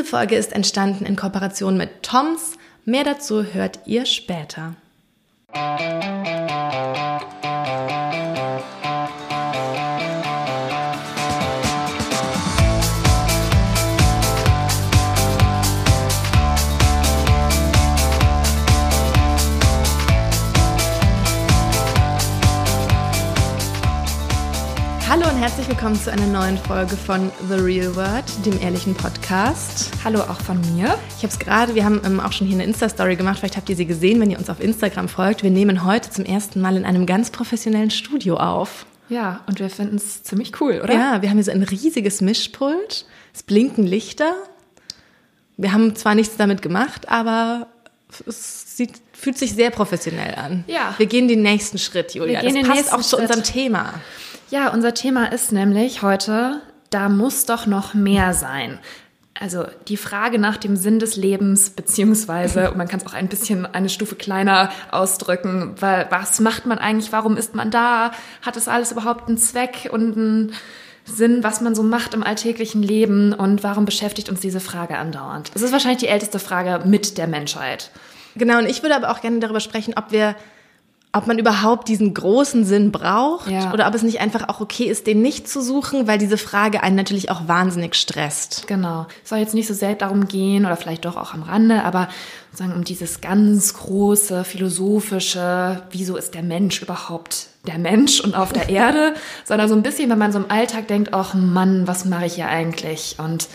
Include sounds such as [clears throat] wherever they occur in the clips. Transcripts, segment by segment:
Diese Folge ist entstanden in Kooperation mit Toms. Mehr dazu hört ihr später. Herzlich willkommen zu einer neuen Folge von The Real Word, dem ehrlichen Podcast. Hallo auch von mir. Ich habe es gerade, wir haben ähm, auch schon hier eine Insta-Story gemacht, vielleicht habt ihr sie gesehen, wenn ihr uns auf Instagram folgt. Wir nehmen heute zum ersten Mal in einem ganz professionellen Studio auf. Ja, und wir finden es ziemlich cool, oder? Ja, wir haben hier so ein riesiges Mischpult, es blinken Lichter. Wir haben zwar nichts damit gemacht, aber es sieht, fühlt sich sehr professionell an. Ja. Wir gehen den nächsten Schritt, Julia. Wir gehen das den passt nächsten auch zu Schritt. unserem Thema. Ja, unser Thema ist nämlich heute, da muss doch noch mehr sein. Also die Frage nach dem Sinn des Lebens, beziehungsweise, [laughs] man kann es auch ein bisschen eine Stufe kleiner ausdrücken, weil was macht man eigentlich, warum ist man da, hat es alles überhaupt einen Zweck und einen Sinn, was man so macht im alltäglichen Leben und warum beschäftigt uns diese Frage andauernd? Es ist wahrscheinlich die älteste Frage mit der Menschheit. Genau, und ich würde aber auch gerne darüber sprechen, ob wir, ob man überhaupt diesen großen Sinn braucht Ja. oder ob es nicht einfach auch okay ist, den nicht zu suchen, weil diese Frage einen natürlich auch wahnsinnig stresst. Genau. Es soll jetzt nicht so sehr darum gehen, oder vielleicht doch auch am Rande, aber sozusagen um dieses ganz große, philosophische, wieso ist der Mensch überhaupt der Mensch und auf der [laughs] Erde, sondern so ein bisschen, wenn man so im Alltag denkt, ach Mann, was mache ich hier eigentlich? Und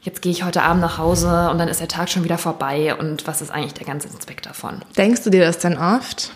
jetzt gehe ich heute Abend nach Hause und dann ist der Tag schon wieder vorbei und was ist eigentlich der ganze Zweck davon? Denkst du dir das dann oft?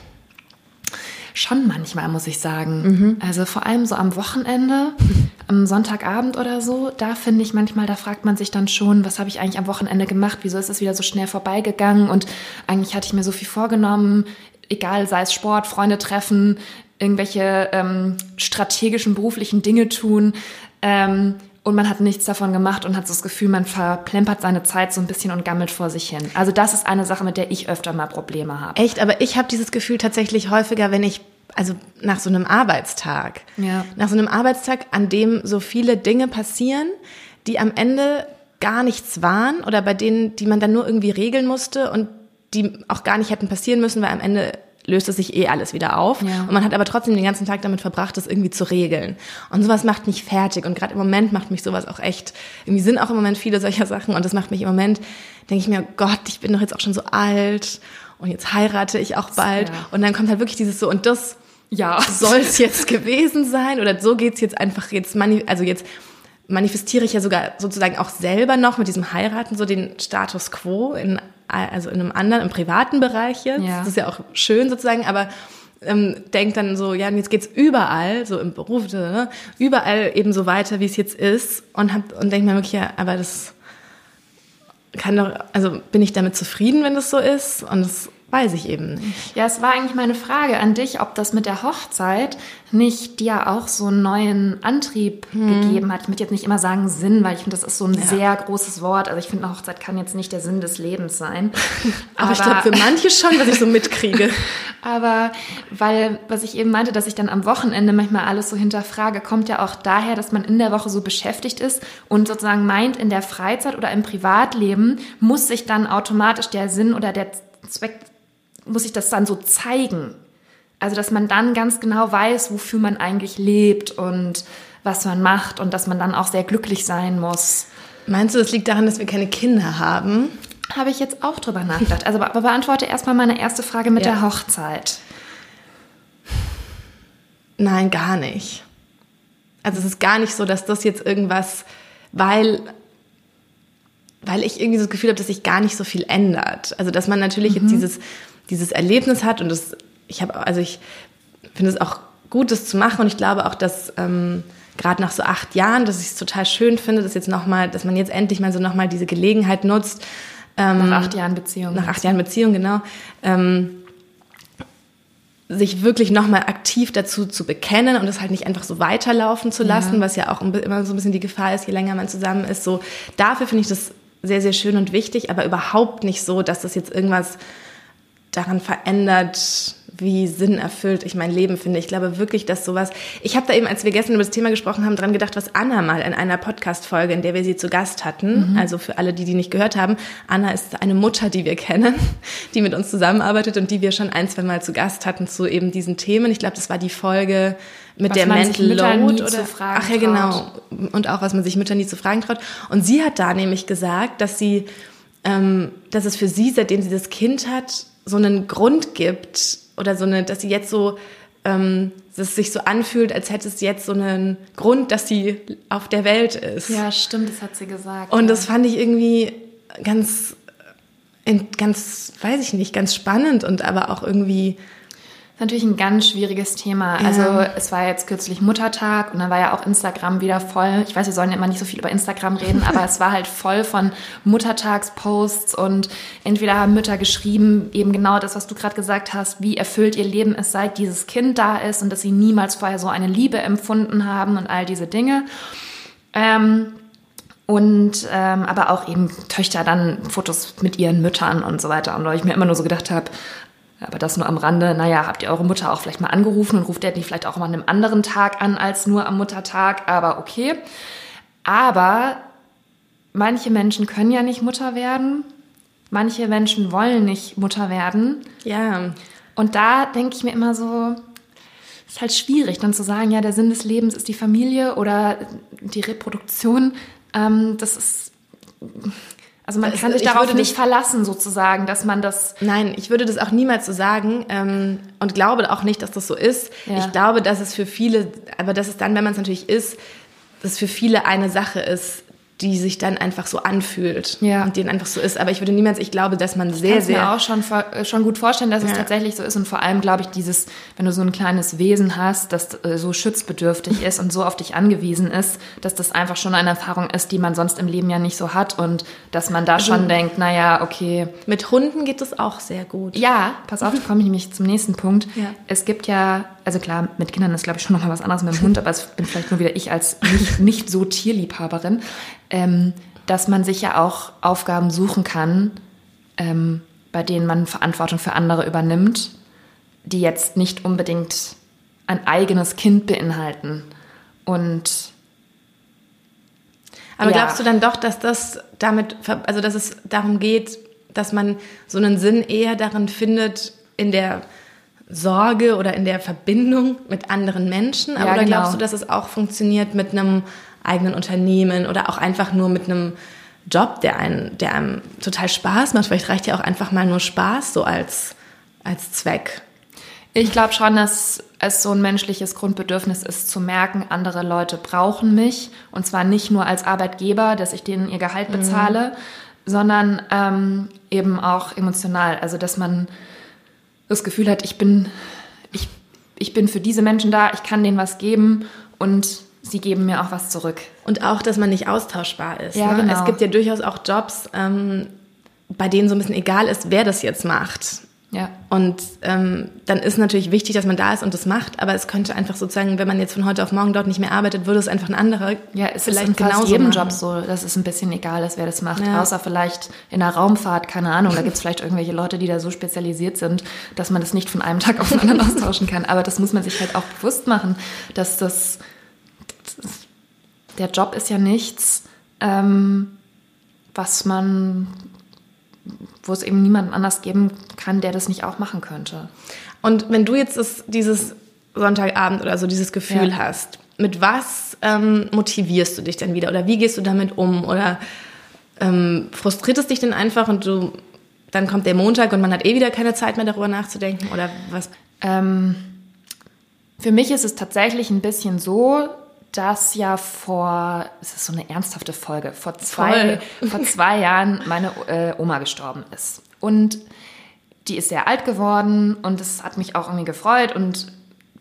Schon manchmal, muss ich sagen. Also vor allem so am Wochenende, [laughs] am Sonntagabend oder so, da finde ich manchmal, da fragt man sich dann schon, was habe ich eigentlich am Wochenende gemacht? Wieso ist es wieder so schnell vorbeigegangen? Und eigentlich hatte ich mir so viel vorgenommen, egal, sei es Sport, Freunde treffen, irgendwelche ähm, strategischen beruflichen Dinge tun. Ähm, und man hat nichts davon gemacht und hat so das Gefühl, man verplempert seine Zeit so ein bisschen und gammelt vor sich hin. Also das ist eine Sache, mit der ich öfter mal Probleme habe. Echt, aber ich habe dieses Gefühl tatsächlich häufiger, wenn ich, also nach so einem Arbeitstag. Ja. Nach so einem Arbeitstag, an dem so viele Dinge passieren, die am Ende gar nichts waren oder bei denen, die man dann nur irgendwie regeln musste und die auch gar nicht hätten passieren müssen, weil am Ende löst es sich eh alles wieder auf. Ja. Und man hat aber trotzdem den ganzen Tag damit verbracht, das irgendwie zu regeln. Und sowas macht mich fertig. Und gerade im Moment macht mich sowas auch echt, irgendwie sind auch im Moment viele solcher Sachen. Und das macht mich im Moment, denke ich mir, Gott, ich bin doch jetzt auch schon so alt. Und jetzt heirate ich auch bald. Ja. Und dann kommt halt wirklich dieses so, und das Ja. soll es jetzt gewesen sein? Oder so geht's jetzt einfach jetzt, mani also jetzt manifestiere ich ja sogar sozusagen auch selber noch mit diesem Heiraten so den Status quo in, also in einem anderen, im privaten Bereich jetzt. Ja. Das ist ja auch schön sozusagen, aber ähm, denkt dann so, ja, jetzt geht's überall, so im Beruf, ne, überall eben so weiter, wie es jetzt ist und hab, und denkt mir wirklich, ja, aber das kann doch, also bin ich damit zufrieden, wenn das so ist? Und das weiß ich eben nicht. Ja, es war eigentlich meine Frage an dich, ob das mit der Hochzeit nicht dir auch so einen neuen Antrieb gegeben hat. Ich möchte jetzt nicht immer sagen Sinn, weil ich finde, das ist so ein sehr großes Wort. Also ich finde, eine Hochzeit kann jetzt nicht der Sinn des Lebens sein. [laughs] Aber, ich glaube, für manche schon, was ich so mitkriege. [laughs] Aber weil, was ich eben meinte, dass ich dann am Wochenende manchmal alles so hinterfrage, kommt ja auch daher, dass man in der Woche so beschäftigt ist und sozusagen meint, in der Freizeit oder im Privatleben muss sich dann automatisch der Sinn oder der Zweck, muss sich das dann so zeigen. Also, dass man dann ganz genau weiß, wofür man eigentlich lebt und was man macht und dass man dann auch sehr glücklich sein muss. Meinst du, das liegt daran, dass wir keine Kinder haben? Habe ich jetzt auch drüber nachgedacht. Also, aber beantworte erstmal meine erste Frage mit Ja. der Hochzeit. Nein, gar nicht. Also es ist gar nicht so, dass das jetzt irgendwas, weil, weil ich irgendwie so das Gefühl habe, dass sich gar nicht so viel ändert. Also dass man natürlich jetzt dieses, dieses Erlebnis hat und das, ich habe, also ich finde es auch gut, das zu machen und ich glaube auch, dass ähm, gerade nach so acht Jahren, dass ich es total schön finde, dass jetzt noch mal, dass man jetzt endlich mal so noch mal diese Gelegenheit nutzt, Nach acht Jahren Beziehung. nach acht Jahren Beziehung, genau, ähm, sich wirklich nochmal aktiv dazu zu bekennen und das halt nicht einfach so weiterlaufen zu lassen, Ja. was ja auch immer so ein bisschen die Gefahr ist, je länger man zusammen ist. So, dafür finde ich das sehr, sehr schön und wichtig, aber überhaupt nicht so, dass das jetzt irgendwas daran verändert, wie sinnerfüllt ich mein Leben finde. Ich glaube wirklich, dass sowas. Ich habe da eben, als wir gestern über das Thema gesprochen haben, dran gedacht, was Anna mal in einer Podcast-Folge, in der wir sie zu Gast hatten. Mhm. Also für alle, die die nicht gehört haben, Anna ist eine Mutter, die wir kennen, [laughs] die mit uns zusammenarbeitet und die wir schon ein, zwei Mal zu Gast hatten zu eben diesen Themen. Ich glaube, das war die Folge mit was der Mental Load oder ach ja genau und auch was man sich Mütter nie zu fragen traut. Und sie hat da nämlich gesagt, dass sie, ähm, dass es für sie, seitdem sie das Kind hat, so einen Grund gibt oder so eine, dass sie jetzt so, ähm, dass es sich so anfühlt, als hätte es jetzt so einen Grund, dass sie auf der Welt ist. Ja, stimmt, das hat sie gesagt. Und ja. das fand ich irgendwie ganz, ganz, weiß ich nicht, ganz spannend und aber auch irgendwie natürlich ein ganz schwieriges Thema. Ja. Also es war jetzt kürzlich Muttertag und dann war ja auch Instagram wieder voll. Ich weiß, wir sollen ja immer nicht so viel über Instagram reden, aber [laughs] es war halt voll von Muttertagsposts und entweder haben Mütter geschrieben, eben genau das, was du gerade gesagt hast, wie erfüllt ihr Leben ist, seit dieses Kind da ist und dass sie niemals vorher so eine Liebe empfunden haben und all diese Dinge. Ähm, und ähm, aber auch eben Töchter dann Fotos mit ihren Müttern und so weiter. Und weil ich mir immer nur so gedacht habe, aber das nur am Rande. Naja, habt ihr eure Mutter auch vielleicht mal angerufen und ruft ihr die vielleicht auch mal an einem anderen Tag an als nur am Muttertag? Aber okay. Aber manche Menschen können ja nicht Mutter werden. Manche Menschen wollen nicht Mutter werden. Ja. Und da denke ich mir immer so, ist halt schwierig, dann zu sagen, ja, der Sinn des Lebens ist die Familie oder die Reproduktion. Ähm, das ist also man kann sich darauf nicht verlassen, sozusagen, dass man das. Nein, ich würde das auch niemals so sagen ähm, und glaube auch nicht, dass das so ist. Ja. Ich glaube, dass es für viele, aber dass es dann, wenn man es natürlich ist, dass es für viele eine Sache ist, die sich dann einfach so anfühlt ja. und denen einfach so ist. Aber ich würde niemals, ich glaube, dass man sehr, ich sehr. Ich mir auch schon, äh, schon gut vorstellen, dass ja. es tatsächlich so ist. Und vor allem glaube ich, dieses, wenn du so ein kleines Wesen hast, das äh, so schutzbedürftig [laughs] ist und so auf dich angewiesen ist, dass das einfach schon eine Erfahrung ist, die man sonst im Leben ja nicht so hat. Und dass man da also, schon denkt, naja, okay. Mit Hunden geht es auch sehr gut. Ja, pass auf, da komme ich nämlich zum nächsten Punkt. Ja. Es gibt ja, also klar, mit Kindern ist glaube ich schon noch mal was anderes mit dem Hund, aber es bin vielleicht nur wieder ich als nicht, [laughs] nicht so Tierliebhaberin ähm, dass man sich ja auch Aufgaben suchen kann, ähm, bei denen man Verantwortung für andere übernimmt, die jetzt nicht unbedingt ein eigenes Kind beinhalten. Und aber ja. glaubst du dann doch, dass das damit, also dass es darum geht, dass man so einen Sinn eher darin findet, in der Sorge oder in der Verbindung mit anderen Menschen? Ja, oder genau. glaubst du, dass es auch funktioniert mit einem eigenen Unternehmen oder auch einfach nur mit einem Job, der, einen, der einem total Spaß macht. Vielleicht reicht ja auch einfach mal nur Spaß so als, als Zweck. Ich glaube schon, dass es so ein menschliches Grundbedürfnis ist, zu merken, andere Leute brauchen mich. Und zwar nicht nur als Arbeitgeber, dass ich denen ihr Gehalt mhm. bezahle, mhm. sondern ähm, eben auch emotional. Also, dass man das Gefühl hat, ich bin, ich, ich bin für diese Menschen da, ich kann denen was geben und sie geben mir auch was zurück. Und auch, dass man nicht austauschbar ist. Ja, ne? genau. Es gibt ja durchaus auch Jobs, ähm, bei denen so ein bisschen egal ist, wer das jetzt macht. Ja. Und ähm, dann ist natürlich wichtig, dass man da ist und das macht, aber es könnte einfach sozusagen, wenn man jetzt von heute auf morgen dort nicht mehr arbeitet, würde es einfach ein anderer ja, es vielleicht ist in fast jedem machen. Job so, dass es ein bisschen egal ist, wer das macht, ja. außer vielleicht in der Raumfahrt, keine Ahnung, da gibt es vielleicht irgendwelche Leute, die da so spezialisiert sind, dass man das nicht von einem Tag auf den anderen austauschen kann, aber das muss man sich halt auch bewusst machen, dass das der Job ist ja nichts, ähm, was man, wo es eben niemanden anders geben kann, der das nicht auch machen könnte. Und wenn du jetzt das, dieses Sonntagabend oder so dieses Gefühl ja. hast, mit was ähm, motivierst du dich dann wieder oder wie gehst du damit um oder ähm, frustriert es dich denn einfach und du dann kommt der Montag und man hat eh wieder keine Zeit mehr darüber nachzudenken oder was? Ähm, für mich ist es tatsächlich ein bisschen so, dass ja vor, es ist so eine ernsthafte Folge, vor zwei, vor zwei [laughs] Jahren meine äh, Oma gestorben ist. Und die ist sehr alt geworden und es hat mich auch irgendwie gefreut und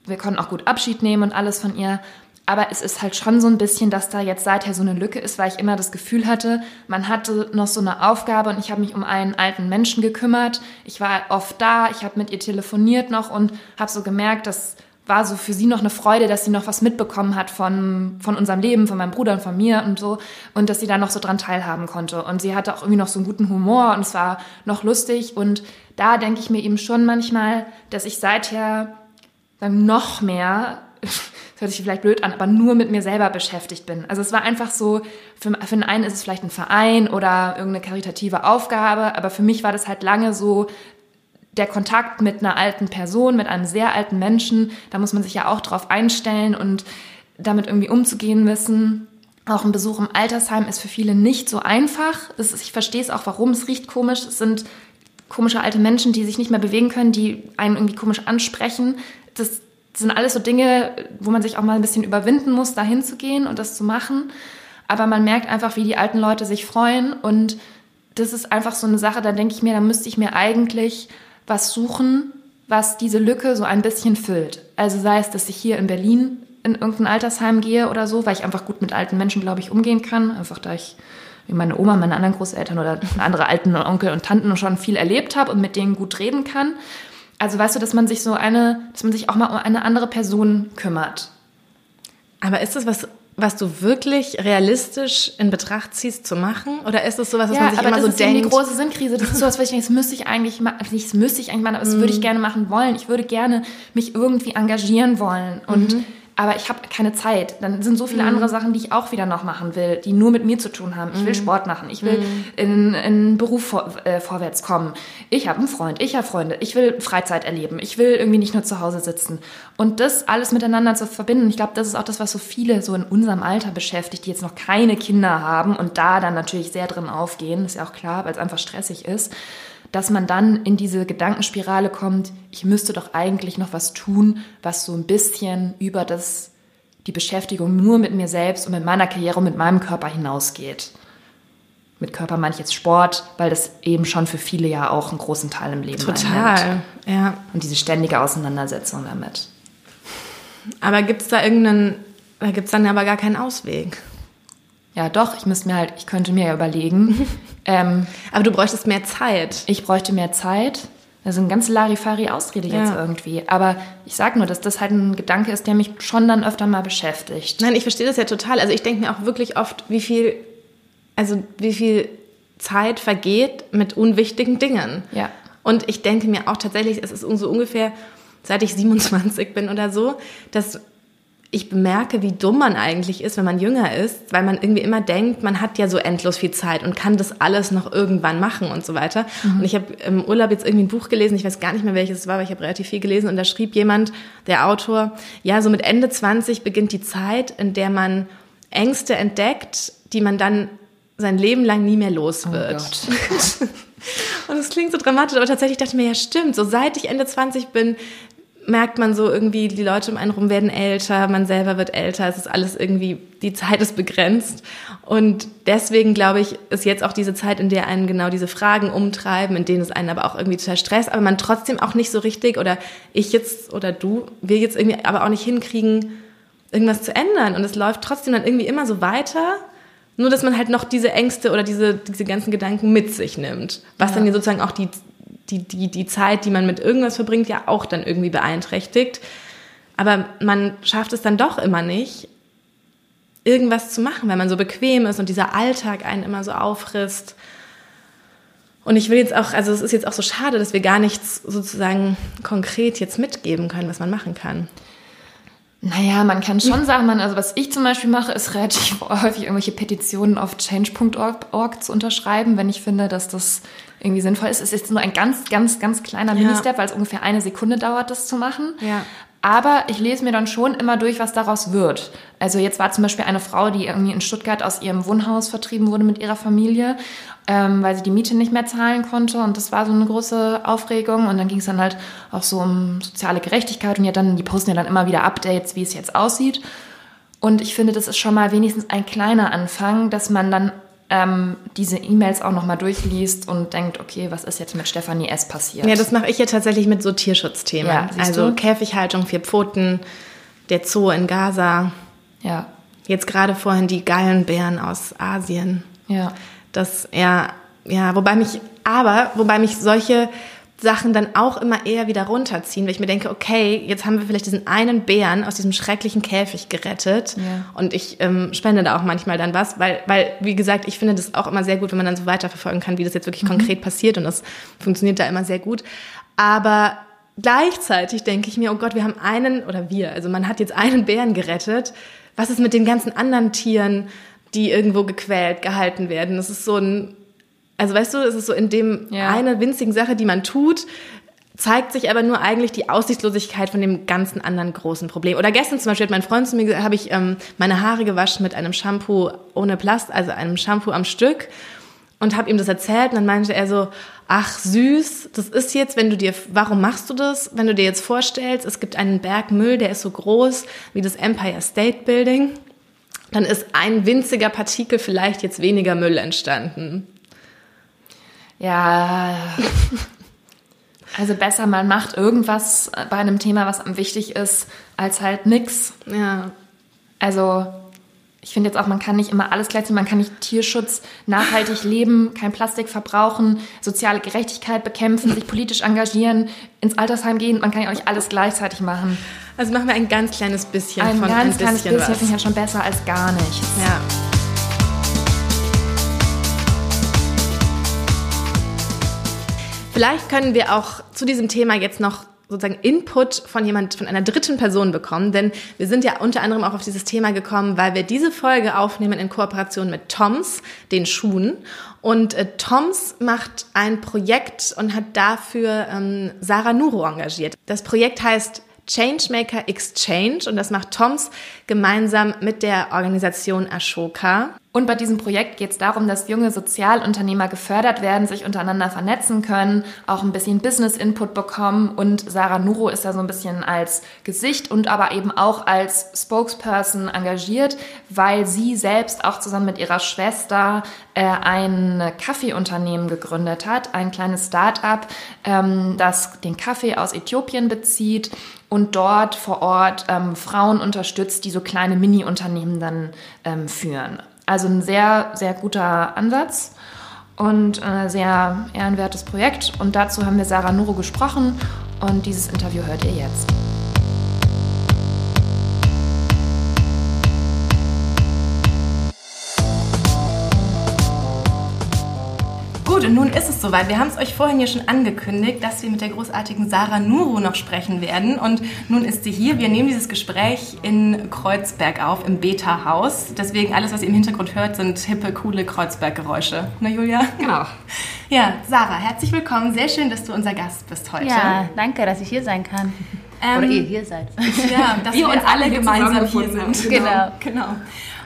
wir konnten auch gut Abschied nehmen und alles von ihr. Aber es ist halt schon so ein bisschen, dass da jetzt seither so eine Lücke ist, weil ich immer das Gefühl hatte, man hatte noch so eine Aufgabe und ich habe mich um einen alten Menschen gekümmert. Ich war oft da, ich habe mit ihr telefoniert noch und habe so gemerkt, dass war so für sie noch eine Freude, dass sie noch was mitbekommen hat von, von unserem Leben, von meinem Bruder und von mir und so. Und dass sie da noch so dran teilhaben konnte. Und sie hatte auch irgendwie noch so einen guten Humor und es war noch lustig. Und da denke ich mir eben schon manchmal, dass ich seither noch mehr, [laughs] das hört sich vielleicht blöd an, aber nur mit mir selber beschäftigt bin. Also es war einfach so, für, für den einen ist es vielleicht ein Verein oder irgendeine karitative Aufgabe, aber für mich war das halt lange so, der Kontakt mit einer alten Person, mit einem sehr alten Menschen, da muss man sich ja auch drauf einstellen und damit irgendwie umzugehen wissen. Auch ein Besuch im Altersheim ist für viele nicht so einfach. Ist, ich verstehe es auch, warum. Es riecht komisch. Es sind komische alte Menschen, die sich nicht mehr bewegen können, die einen irgendwie komisch ansprechen. Das sind alles so Dinge, wo man sich auch mal ein bisschen überwinden muss, da hinzugehen und das zu machen. Aber man merkt einfach, wie die alten Leute sich freuen. Und das ist einfach so eine Sache, da denke ich mir, da müsste ich mir eigentlich was suchen, was diese Lücke so ein bisschen füllt. Also sei es, dass ich hier in Berlin in irgendein Altersheim gehe oder so, weil ich einfach gut mit alten Menschen, glaube ich, umgehen kann. Einfach da ich wie meine Oma, meine anderen Großeltern oder [laughs] andere alten Onkel und Tanten schon viel erlebt habe und mit denen gut reden kann. Also weißt du, dass man sich so eine, dass man sich auch mal um eine andere Person kümmert. Aber ist das was was du wirklich realistisch in Betracht ziehst zu machen? Oder ist es sowas, was ja, man sich immer so denkt? Aber das ist die große Sinnkrise. Das ist sowas, was ich denke, das müsste ich eigentlich machen, das müsste ich eigentlich machen, aber das mm. würde ich mhm. gerne machen wollen. Ich würde gerne mich irgendwie engagieren wollen. Und mhm aber ich habe keine Zeit. Dann sind so viele mhm. andere Sachen, die ich auch wieder noch machen will, die nur mit mir zu tun haben. Ich will mhm. Sport machen, ich will mhm. in, in Beruf vor, äh, vorwärts kommen. Ich habe einen Freund, ich habe Freunde, ich will Freizeit erleben, ich will irgendwie nicht nur zu Hause sitzen. Und das alles miteinander zu verbinden, ich glaube, das ist auch das, was so viele so in unserem Alter beschäftigt, die jetzt noch keine Kinder haben und da dann natürlich sehr drin aufgehen, ist ja auch klar, weil es einfach stressig ist dass man dann in diese Gedankenspirale kommt, ich müsste doch eigentlich noch was tun, was so ein bisschen über das, die Beschäftigung nur mit mir selbst und mit meiner Karriere und mit meinem Körper hinausgeht. Mit Körper meine ich jetzt Sport, weil das eben schon für viele ja auch einen großen Teil im Leben Total, einnimmt. ja. Und diese ständige Auseinandersetzung damit. Aber gibt es da irgendeinen, da gibt es dann aber gar keinen Ausweg. Ja, doch, ich müsste mir halt, ich könnte mir ja überlegen. [laughs] ähm, Aber du bräuchtest mehr Zeit. Ich bräuchte mehr Zeit. Das ist eine ganz Larifari-Ausrede ja. jetzt irgendwie. Aber ich sage nur, dass das halt ein Gedanke ist, der mich schon dann öfter mal beschäftigt. Nein, ich verstehe das ja total. Also ich denke mir auch wirklich oft, wie viel, also wie viel Zeit vergeht mit unwichtigen Dingen. Ja. Und ich denke mir auch tatsächlich, es ist so ungefähr, seit ich 27 bin oder so, dass ich bemerke, wie dumm man eigentlich ist, wenn man jünger ist, weil man irgendwie immer denkt, man hat ja so endlos viel Zeit und kann das alles noch irgendwann machen und so weiter. Mhm. Und ich habe im Urlaub jetzt irgendwie ein Buch gelesen, ich weiß gar nicht mehr welches es war, aber ich habe relativ viel gelesen und da schrieb jemand, der Autor, ja, so mit Ende 20 beginnt die Zeit, in der man Ängste entdeckt, die man dann sein Leben lang nie mehr los oh wird. Oh [laughs] und es klingt so dramatisch, aber tatsächlich dachte ich mir, ja stimmt, so seit ich Ende 20 bin, merkt man so irgendwie, die Leute um einen rum werden älter, man selber wird älter, es ist alles irgendwie, die Zeit ist begrenzt. Und deswegen glaube ich, ist jetzt auch diese Zeit, in der einen genau diese Fragen umtreiben, in denen es einen aber auch irgendwie total stresst, aber man trotzdem auch nicht so richtig oder ich jetzt oder du, wir jetzt irgendwie aber auch nicht hinkriegen, irgendwas zu ändern. Und es läuft trotzdem dann irgendwie immer so weiter. Nur, dass man halt noch diese Ängste oder diese, diese ganzen Gedanken mit sich nimmt. Was ja. dann sozusagen auch die die, die, die Zeit, die man mit irgendwas verbringt, ja auch dann irgendwie beeinträchtigt. Aber man schafft es dann doch immer nicht, irgendwas zu machen, weil man so bequem ist und dieser Alltag einen immer so auffrisst. Und ich will jetzt auch, also es ist jetzt auch so schade, dass wir gar nichts sozusagen konkret jetzt mitgeben können, was man machen kann. Naja, man kann schon sagen, man, also was ich zum Beispiel mache, ist relativ [laughs] häufig irgendwelche Petitionen auf change.org zu unterschreiben, wenn ich finde, dass das irgendwie sinnvoll ist. Es ist nur ein ganz, ganz, ganz kleiner ja. Ministep, weil es ungefähr eine Sekunde dauert, das zu machen. Ja. Aber ich lese mir dann schon immer durch, was daraus wird. Also jetzt war zum Beispiel eine Frau, die irgendwie in Stuttgart aus ihrem Wohnhaus vertrieben wurde mit ihrer Familie, ähm, weil sie die Miete nicht mehr zahlen konnte. Und das war so eine große Aufregung. Und dann ging es dann halt auch so um soziale Gerechtigkeit. Und ja, dann, die posten ja dann immer wieder Updates, wie es jetzt aussieht. Und ich finde, das ist schon mal wenigstens ein kleiner Anfang, dass man dann ähm, diese E-Mails auch nochmal durchliest und denkt, okay, was ist jetzt mit Stefanie S. passiert? Ja, das mache ich ja tatsächlich mit so Tierschutzthemen. Ja, also du? Käfighaltung, vier Pfoten, der Zoo in Gaza. Ja. Jetzt gerade vorhin die Gallenbären aus Asien. Ja. Das, ja, ja, wobei mich, aber, wobei mich solche Sachen dann auch immer eher wieder runterziehen, weil ich mir denke, okay, jetzt haben wir vielleicht diesen einen Bären aus diesem schrecklichen Käfig gerettet Ja. und ich ähm, spende da auch manchmal dann was, weil, weil, wie gesagt, ich finde das auch immer sehr gut, wenn man dann so weiterverfolgen kann, wie das jetzt wirklich konkret passiert und das funktioniert da immer sehr gut. Aber gleichzeitig denke ich mir, oh Gott, wir haben einen, oder wir, also man hat jetzt einen Bären gerettet. Was ist mit den ganzen anderen Tieren, die irgendwo gequält, gehalten werden? Das ist so ein, also weißt du, es ist so in dem Ja. eine winzigen Sache, die man tut, zeigt sich aber nur eigentlich die Aussichtslosigkeit von dem ganzen anderen großen Problem. Oder gestern zum Beispiel hat mein Freund zu mir gesagt, habe ich ähm, meine Haare gewaschen mit einem Shampoo ohne Plast, also einem Shampoo am Stück und habe ihm das erzählt und dann meinte er so, ach süß, das ist jetzt, wenn du dir, warum machst du das? Wenn du dir jetzt vorstellst, es gibt einen Berg Müll, der ist so groß wie das Empire State Building, dann ist ein winziger Partikel vielleicht jetzt weniger Müll entstanden. Ja. Also besser, man macht irgendwas bei einem Thema, was am wichtig ist, als halt nix. Ja, Also ich finde jetzt auch, man kann nicht immer alles gleichzeitig, man kann nicht Tierschutz, nachhaltig leben, kein Plastik verbrauchen, soziale Gerechtigkeit bekämpfen, sich politisch engagieren, ins Altersheim gehen. Man kann ja auch nicht alles gleichzeitig machen. also machen wir ein ganz kleines bisschen Ein von ganz ein kleines bisschen bisschen finde ich ja schon besser als gar nichts. Ja. Vielleicht können wir auch zu diesem Thema jetzt noch sozusagen Input von jemand, von einer dritten Person bekommen, denn wir sind ja unter anderem auch auf dieses Thema gekommen, weil wir diese Folge aufnehmen in Kooperation mit Toms, den Schuhen. Und äh, Toms macht ein Projekt und hat dafür ähm, Sarah Nuro engagiert. Das Projekt heißt Changemaker Exchange und das macht Toms gemeinsam mit der Organisation Ashoka. Und bei diesem Projekt geht es darum, dass junge Sozialunternehmer gefördert werden, sich untereinander vernetzen können, auch ein bisschen Business-Input bekommen. Und Sarah Nuro ist da so ein bisschen als Gesicht und aber eben auch als Spokesperson engagiert, weil sie selbst auch zusammen mit ihrer Schwester äh, ein Kaffeeunternehmen gegründet hat, ein kleines Start-up, ähm, das den Kaffee aus Äthiopien bezieht und dort vor Ort ähm, Frauen unterstützt, die so kleine Mini-Unternehmen dann ähm, führen. Also ein sehr, sehr guter Ansatz und ein sehr ehrenwertes Projekt. Und dazu haben wir Sarah Nuro gesprochen und dieses Interview hört ihr jetzt. Und nun ist es soweit. Wir haben es euch vorhin ja schon angekündigt, dass wir mit der großartigen Sarah Nuro noch sprechen werden. Und nun ist sie hier. Wir nehmen dieses Gespräch in Kreuzberg auf, im Beta-Haus. Deswegen alles, was ihr im Hintergrund hört, sind hippe, coole Kreuzberg-Geräusche. Ne, Julia? Genau. [laughs] Ja, Sarah, herzlich willkommen. Sehr schön, dass du unser Gast bist heute. Ja, danke, dass ich hier sein kann. Ähm, Oder ihr hier seid. [laughs] Ja, dass wir, Wir uns alle alle gemeinsam hier sind. haben. genau. genau.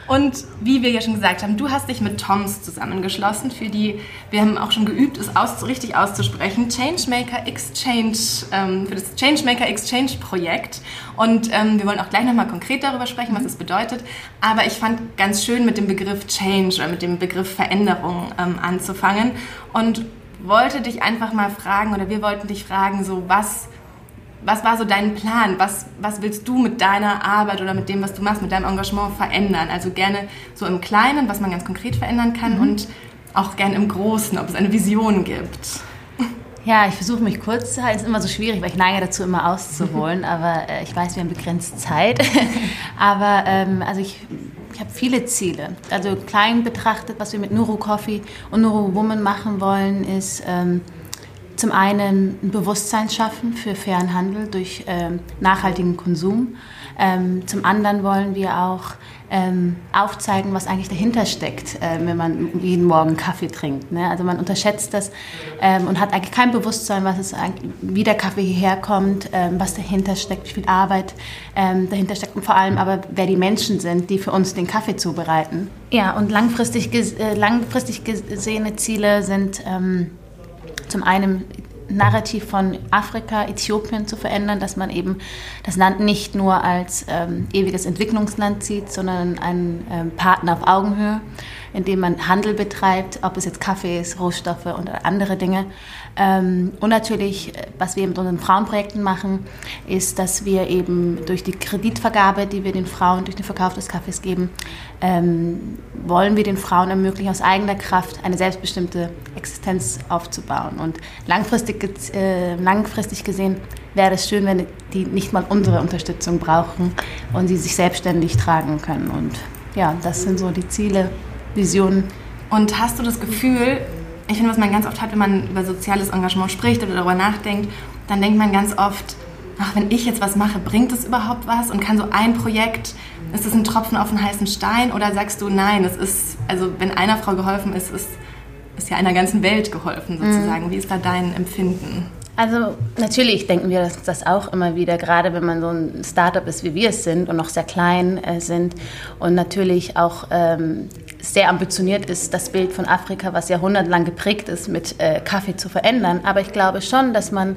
Und wie wir ja schon gesagt haben, du hast dich mit Toms zusammengeschlossen für die, wir haben auch schon geübt, es aus, richtig auszusprechen, Changemaker Exchange, ähm, für das Changemaker Exchange Projekt. Und ähm, wir wollen auch gleich nochmal konkret darüber sprechen, was es bedeutet. Aber ich fand ganz schön mit dem Begriff Change oder mit dem Begriff Veränderung ähm, anzufangen und wollte dich einfach mal fragen oder wir wollten dich fragen, so was was war so dein Plan? Was, was willst du mit deiner Arbeit oder mit dem, was du machst, mit deinem Engagement verändern? Also gerne so im Kleinen, was man ganz konkret verändern kann und auch gerne im Großen, ob es eine Vision gibt. Ja, ich versuche mich kurz zu halten. Ist immer so schwierig, weil ich neige dazu, immer auszuholen. [laughs] aber äh, ich weiß, wir haben begrenzt Zeit. [laughs] aber ähm, also ich, ich habe viele Ziele. Also klein betrachtet, was wir mit Nuro Coffee und Nuro Woman machen wollen, ist ähm, zum einen ein Bewusstsein schaffen für fairen Handel durch ähm, nachhaltigen Konsum. Ähm, zum anderen wollen wir auch ähm, aufzeigen, was eigentlich dahinter steckt, äh, wenn man jeden Morgen Kaffee trinkt. Ne? Also man unterschätzt das ähm, und hat eigentlich kein Bewusstsein, was es wie der Kaffee hierher kommt, ähm, was dahinter steckt, wie viel Arbeit ähm, dahinter steckt und vor allem aber, wer die Menschen sind, die für uns den Kaffee zubereiten. Ja, und langfristig, ges äh, langfristig gesehene Ziele sind zum einen Narrativ von Afrika, Äthiopien zu verändern, dass man eben das Land nicht nur als ähm, ewiges Entwicklungsland sieht, sondern einen ähm, Partner auf Augenhöhe. indem man Handel betreibt, ob es jetzt Kaffee ist, Rohstoffe oder andere Dinge. Ähm, und natürlich, äh, was wir mit unseren Frauenprojekten machen, ist, dass wir eben durch die Kreditvergabe, die wir den Frauen durch den Verkauf des Kaffees geben, ähm, wollen wir den Frauen ermöglichen, aus eigener Kraft eine selbstbestimmte Existenz aufzubauen. Und langfristig, äh, langfristig gesehen wäre es schön, wenn die nicht mal unsere Unterstützung brauchen und sie sich selbstständig tragen können. Und ja, das sind so die Ziele, Visionen. Und hast du das Gefühl, ich finde, was man ganz oft hat, wenn man über soziales Engagement spricht oder darüber nachdenkt, dann denkt man ganz oft, ach, wenn ich jetzt was mache, bringt es überhaupt was? Und kann so ein Projekt, ist das ein Tropfen auf einen heißen Stein? Oder sagst du, nein, es ist, also wenn einer Frau geholfen ist, ist, ist ja einer ganzen Welt geholfen sozusagen. Mhm. Wie ist da dein Empfinden? Also natürlich denken wir das auch immer wieder, gerade wenn man so ein Startup ist, wie wir es sind und noch sehr klein äh, sind und natürlich auch ähm, sehr ambitioniert ist, das Bild von Afrika, was jahrhundertelang geprägt ist, mit äh, Kaffee zu verändern. Aber ich glaube schon, dass man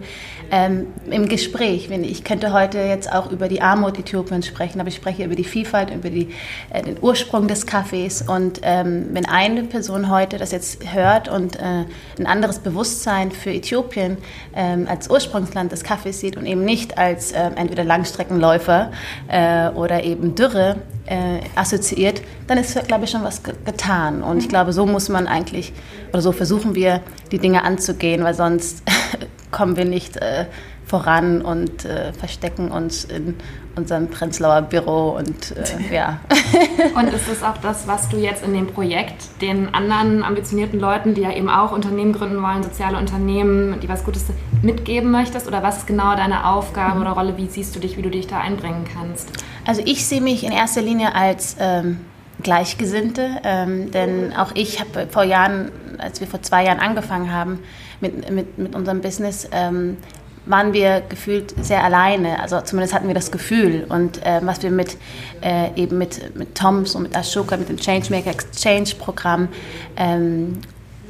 ähm, im Gespräch, wenn ich könnte heute jetzt auch über die Armut Äthiopiens sprechen, aber ich spreche über die Vielfalt, über die, äh, den Ursprung des Kaffees. Und ähm, wenn eine Person heute das jetzt hört und äh, ein anderes Bewusstsein für Äthiopien ähm, als Ursprungsland des Kaffees sieht und eben nicht als äh, entweder Langstreckenläufer äh, oder eben Dürre äh, assoziiert, dann ist, glaube ich, schon was getan. Und ich glaube, so muss man eigentlich, oder so versuchen wir, die Dinge anzugehen, weil sonst [laughs] kommen wir nicht äh, voran und äh, verstecken uns in unserem Prenzlauer Büro und äh, ja. [laughs] und ist es auch das, was du jetzt in dem Projekt den anderen ambitionierten Leuten, die ja eben auch Unternehmen gründen wollen, soziale Unternehmen, die was Gutes mitgeben möchtest? Oder was ist genau deine Aufgabe oder Rolle? Wie siehst du dich, wie du dich da einbringen kannst? Also ich sehe mich in erster Linie als ähm, Gleichgesinnte, ähm, denn auch ich habe vor Jahren, als wir vor zwei Jahren angefangen haben mit, mit, mit unserem Business, ähm, waren wir gefühlt sehr alleine. Also zumindest hatten wir das Gefühl. Und äh, was wir mit äh, eben mit, mit Toms und mit Ashoka, mit dem Changemaker Exchange Programm ähm,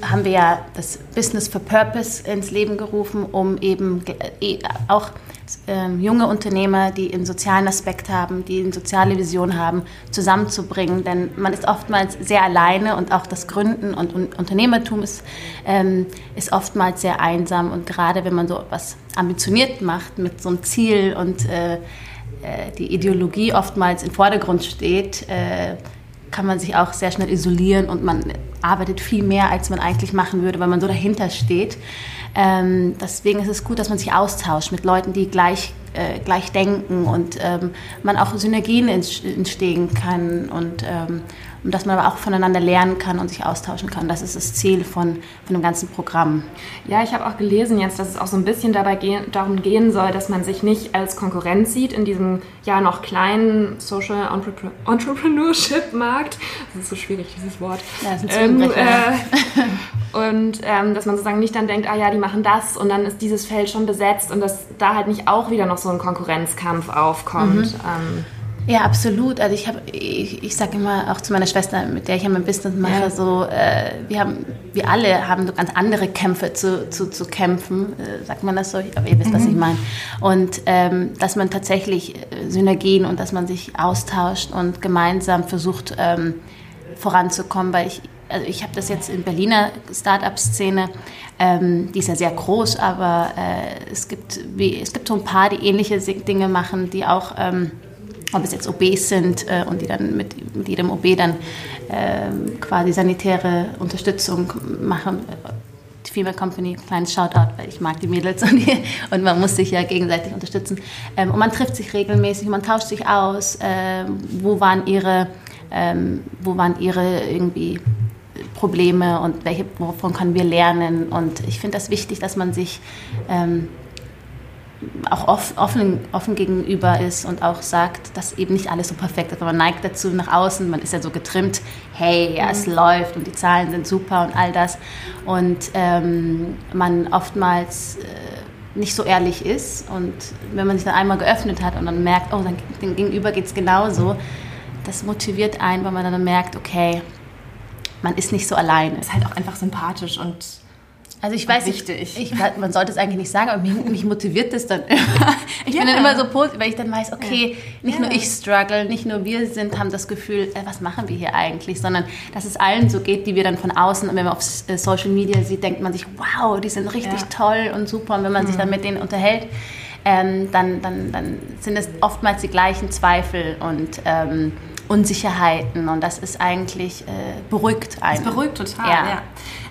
haben wir ja das Business for Purpose ins Leben gerufen, um eben äh, auch ähm, junge Unternehmer, die einen sozialen Aspekt haben, die eine soziale Vision haben, zusammenzubringen. Denn man ist oftmals sehr alleine und auch das Gründen und, und Unternehmertum ist, ähm, ist oftmals sehr einsam. Und gerade wenn man so etwas ambitioniert macht mit so einem Ziel und äh, äh, die Ideologie oftmals im Vordergrund steht, äh, kann man sich auch sehr schnell isolieren und man arbeitet viel mehr, als man eigentlich machen würde, weil man so dahinter steht. Ähm, deswegen ist es gut, dass man sich austauscht mit Leuten, die gleich, äh, gleich denken und ähm, man auch Synergien entstehen kann und ähm, und dass man aber auch voneinander lernen kann und sich austauschen kann. Das ist das Ziel von, von dem ganzen Programm. Ja, ich habe auch gelesen jetzt, dass es auch so ein bisschen dabei gehen, darum gehen soll, dass man sich nicht als Konkurrenz sieht in diesem ja noch kleinen Social Entrepreneurship-Markt. Das ist so schwierig, dieses Wort. Ja, das ist ein ähm, äh, [laughs] Und ähm, dass man sozusagen nicht dann denkt, ah ja, die machen das und dann ist dieses Feld schon besetzt und dass da halt nicht auch wieder noch so ein Konkurrenzkampf aufkommt. Mhm. Ähm, ja, absolut. Also ich habe, ich, ich sage immer auch zu meiner Schwester, mit der ich ja mein Business mache, ja. so, äh, wir haben, wir alle haben so ganz andere Kämpfe zu, zu, zu kämpfen, äh, sagt man das so? Aber ihr wisst, mhm. was ich meine. Und ähm, dass man tatsächlich äh, Synergien und dass man sich austauscht und gemeinsam versucht ähm, voranzukommen, weil ich, also ich habe das jetzt in Berliner Start-up-Szene, ähm, die ist ja sehr groß, aber äh, es gibt wie, es gibt so ein paar, die ähnliche Dinge machen, die auch ähm, ob es jetzt OBs sind äh, und die dann mit, mit jedem OB dann äh, quasi sanitäre Unterstützung machen. Die Female Company, kleines Shoutout, weil ich mag die Mädels [laughs] und, die, und man muss sich ja gegenseitig unterstützen. Ähm, und man trifft sich regelmäßig, man tauscht sich aus. Ähm, wo waren ihre, ähm, wo waren ihre irgendwie Probleme und welche, wovon können wir lernen? Und ich finde das wichtig, dass man sich ähm, auch offen, offen gegenüber ist und auch sagt, dass eben nicht alles so perfekt ist. Aber man neigt dazu nach außen, man ist ja so getrimmt, hey, ja, es mhm. läuft und die Zahlen sind super und all das. Und ähm, man oftmals äh, nicht so ehrlich ist. Und wenn man sich dann einmal geöffnet hat und dann merkt, oh, dann, dem Gegenüber geht es genauso, das motiviert einen, weil man dann merkt, okay, man ist nicht so alleine. Ist halt auch einfach sympathisch und Also ich weiß wichtig. Ich, man sollte es eigentlich nicht sagen, aber mich, mich motiviert das dann [laughs] immer. Ich ja. bin dann immer so positiv, weil ich dann weiß, okay, nicht ja. nur ich struggle, nicht nur wir sind, haben das Gefühl, äh, was machen wir hier eigentlich, sondern dass es allen so geht, die wir dann von außen, wenn man auf äh, Social Media sieht, denkt man sich, wow, die sind richtig ja. toll und super. Und wenn man mhm. sich dann mit denen unterhält, ähm, dann, dann, dann sind es oftmals die gleichen Zweifel und ähm, Unsicherheiten und das ist eigentlich äh, beruhigt einen. Das beruhigt total, ja.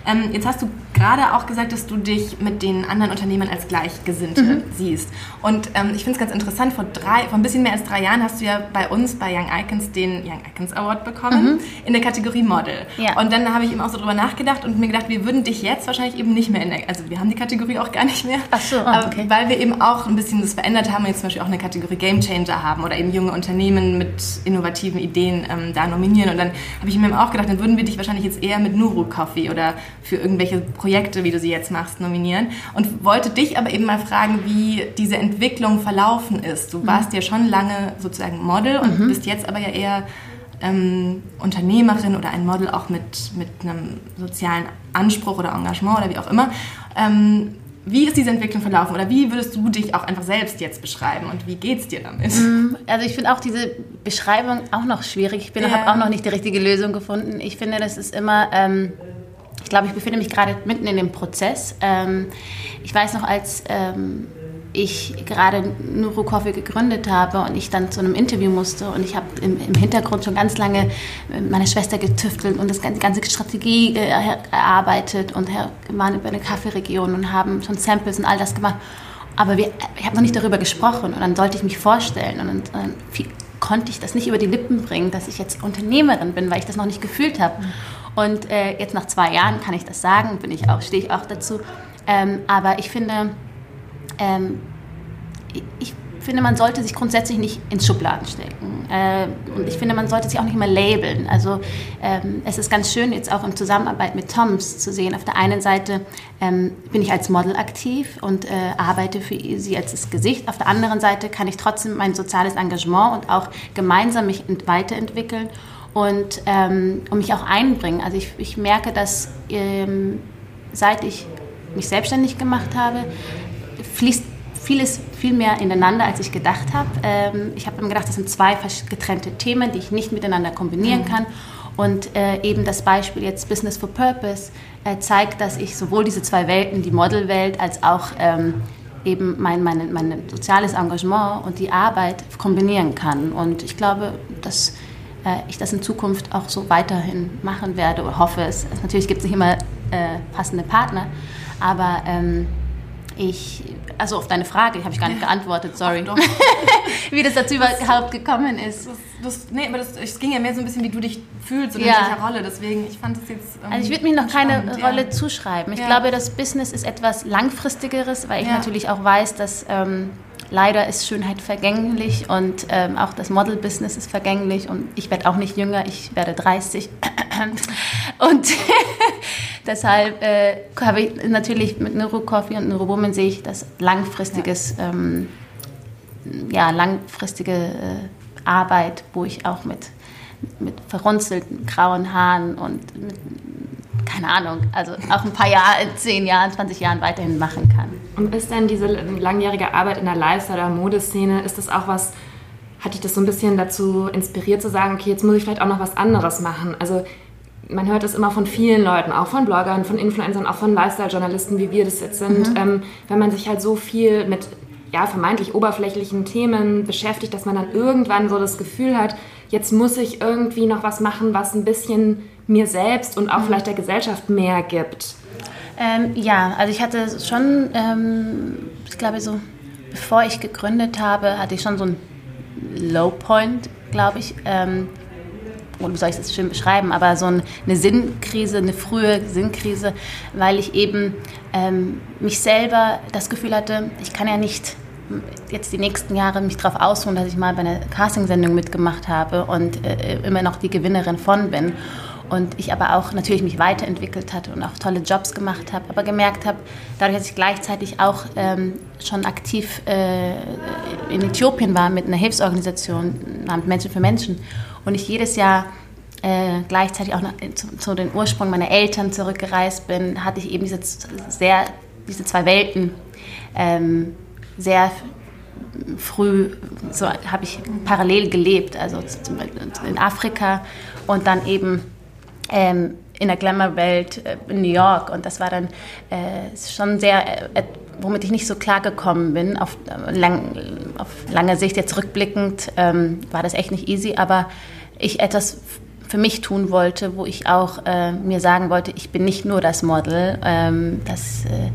Ähm, jetzt hast du gerade auch gesagt, dass du dich mit den anderen Unternehmern als Gleichgesinnte mhm. siehst. Und ähm, ich finde es ganz interessant, vor, drei, vor ein bisschen mehr als drei Jahren hast du ja bei uns bei Young Icons den Young Icons Award bekommen mhm. in der Kategorie Model. Ja. Und dann habe ich eben auch so drüber nachgedacht und mir gedacht, wir würden dich jetzt wahrscheinlich eben nicht mehr in der, also wir haben die Kategorie auch gar nicht mehr. Ach so, oh, okay. Weil wir eben auch ein bisschen das verändert haben und jetzt zum Beispiel auch eine Kategorie Game Changer haben oder eben junge Unternehmen mit innovativen Ideen ähm, da nominieren. Und dann habe ich mir eben auch gedacht, dann würden wir dich wahrscheinlich jetzt eher mit Nuru Coffee oder für irgendwelche Projekte, wie du sie jetzt machst, nominieren. Und wollte dich aber eben mal fragen, wie diese Entwicklung verlaufen ist. Du warst mhm. ja schon lange sozusagen Model und mhm. bist jetzt aber ja eher ähm, Unternehmerin oder ein Model auch mit, mit einem sozialen Anspruch oder Engagement oder wie auch immer. Ähm, wie ist diese Entwicklung verlaufen oder wie würdest du dich auch einfach selbst jetzt beschreiben und wie geht es dir damit? Mhm. Also ich finde auch diese Beschreibung auch noch schwierig. Ich ja. habe auch noch nicht die richtige Lösung gefunden. Ich finde, das ist immer... Ähm ich glaube, ich befinde mich gerade mitten in dem Prozess. Ähm, ich weiß noch, als ähm, ich gerade Nuru Coffee gegründet habe und ich dann zu einem Interview musste und ich habe im, im, Hintergrund schon ganz lange mit meiner Schwester getüftelt und das, die ganze Strategie erarbeitet und waren über eine Kaffeeregion und haben schon Samples und all das gemacht. Aber wir, ich habe noch nicht darüber gesprochen und dann sollte ich mich vorstellen und dann, viel, konnte ich das nicht über die Lippen bringen, dass ich jetzt Unternehmerin bin, weil ich das noch nicht gefühlt habe. Und äh, jetzt nach zwei Jahren kann ich das sagen, bin ich auch, stehe ich auch dazu. Ähm, aber ich finde, ähm, ich finde, man sollte sich grundsätzlich nicht ins Schubladen stecken. Äh, und ich finde, man sollte sich auch nicht immer labeln. Also ähm, es ist ganz schön, jetzt auch in Zusammenarbeit mit Toms zu sehen. Auf der einen Seite ähm, bin ich als Model aktiv und äh, arbeite für sie als das Gesicht. Auf der anderen Seite kann ich trotzdem mein soziales Engagement und auch gemeinsam mich weiterentwickeln und, ähm, und mich auch einbringen. Also ich, ich merke, dass ähm, seit ich mich selbstständig gemacht habe, fließt vieles viel mehr ineinander, als ich gedacht habe. Ähm, ich habe mir gedacht, das sind zwei getrennte Themen, die ich nicht miteinander kombinieren mhm. kann. Und äh, eben das Beispiel jetzt Business for Purpose äh, zeigt, dass ich sowohl diese zwei Welten, die Modelwelt, als auch ähm, eben mein, mein, mein soziales Engagement und die Arbeit kombinieren kann. Und ich glaube, dass äh, ich das in Zukunft auch so weiterhin machen werde oder hoffe es. Natürlich gibt es nicht immer äh, passende Partner, aber ähm, ich, also auf deine Frage, habe ich gar nicht geantwortet, sorry. Ach, [laughs] wie das dazu das, überhaupt gekommen ist. Das, das, nee, aber es ging ja mehr so ein bisschen, wie du dich fühlst oder ja. in welcher Rolle. Deswegen, ich fand das jetzt. Also ich würde mir noch keine Rolle ja. zuschreiben. Ich ja. glaube, das Business ist etwas langfristigeres, weil ich natürlich auch weiß, dass ähm, leider ist Schönheit vergänglich und ähm, auch das Model-Business ist vergänglich und ich werde auch nicht jünger, ich werde 30. [clears throat] und [laughs] deshalb äh, habe ich natürlich mit Neuro Coffee und Neuro Woman sehe ich das langfristiges, ja, ähm, ja langfristige äh, Arbeit, wo ich auch mit, mit verrunzelten grauen Haaren und mit keine Ahnung, also auch ein paar Jahre, zehn Jahren, 20 Jahren weiterhin machen kann. Und ist denn diese langjährige Arbeit in der Lifestyle- oder Modeszene, ist das auch was, hat dich das so ein bisschen dazu inspiriert zu sagen, okay, jetzt muss ich vielleicht auch noch was anderes machen? Also man hört das immer von vielen Leuten, auch von Bloggern, von Influencern, auch von Lifestyle-Journalisten, wie wir das jetzt sind. Mhm. Ähm, wenn man sich halt so viel mit ja, vermeintlich oberflächlichen Themen beschäftigt, dass man dann irgendwann so das Gefühl hat, jetzt muss ich irgendwie noch was machen, was ein bisschen mir selbst und auch mhm. vielleicht der Gesellschaft mehr gibt? Ähm, ja, also ich hatte schon, ähm, ich glaube so, bevor ich gegründet habe, hatte ich schon so einen Low Point, glaube ich. Ähm, und wie soll ich das schön beschreiben, aber so eine Sinnkrise, eine frühe Sinnkrise, weil ich eben ähm, mich selber das Gefühl hatte, ich kann ja nicht jetzt die nächsten Jahre mich darauf ausruhen, dass ich mal bei einer Castingsendung mitgemacht habe und äh, immer noch die Gewinnerin von bin und ich aber auch natürlich mich weiterentwickelt hatte und auch tolle Jobs gemacht habe, aber gemerkt habe, dadurch, dass ich gleichzeitig auch ähm, schon aktiv äh, in Äthiopien war mit einer Hilfsorganisation namens Menschen für Menschen und ich jedes Jahr äh, gleichzeitig auch noch zu, zu, den Ursprung meiner Eltern zurückgereist bin, hatte ich eben diese, sehr, diese zwei Welten ähm, sehr früh so habe ich parallel gelebt, also in Afrika und dann eben ähm, in der Glamour-Welt äh, in New York. Und das war dann äh, schon sehr, äh, womit ich nicht so klar gekommen bin. Auf, äh, lang, auf lange Sicht, jetzt rückblickend, ähm, war das echt nicht easy, aber ich etwas für mich tun wollte, wo ich auch äh, mir sagen wollte, ich bin nicht nur das Model, ähm, das äh,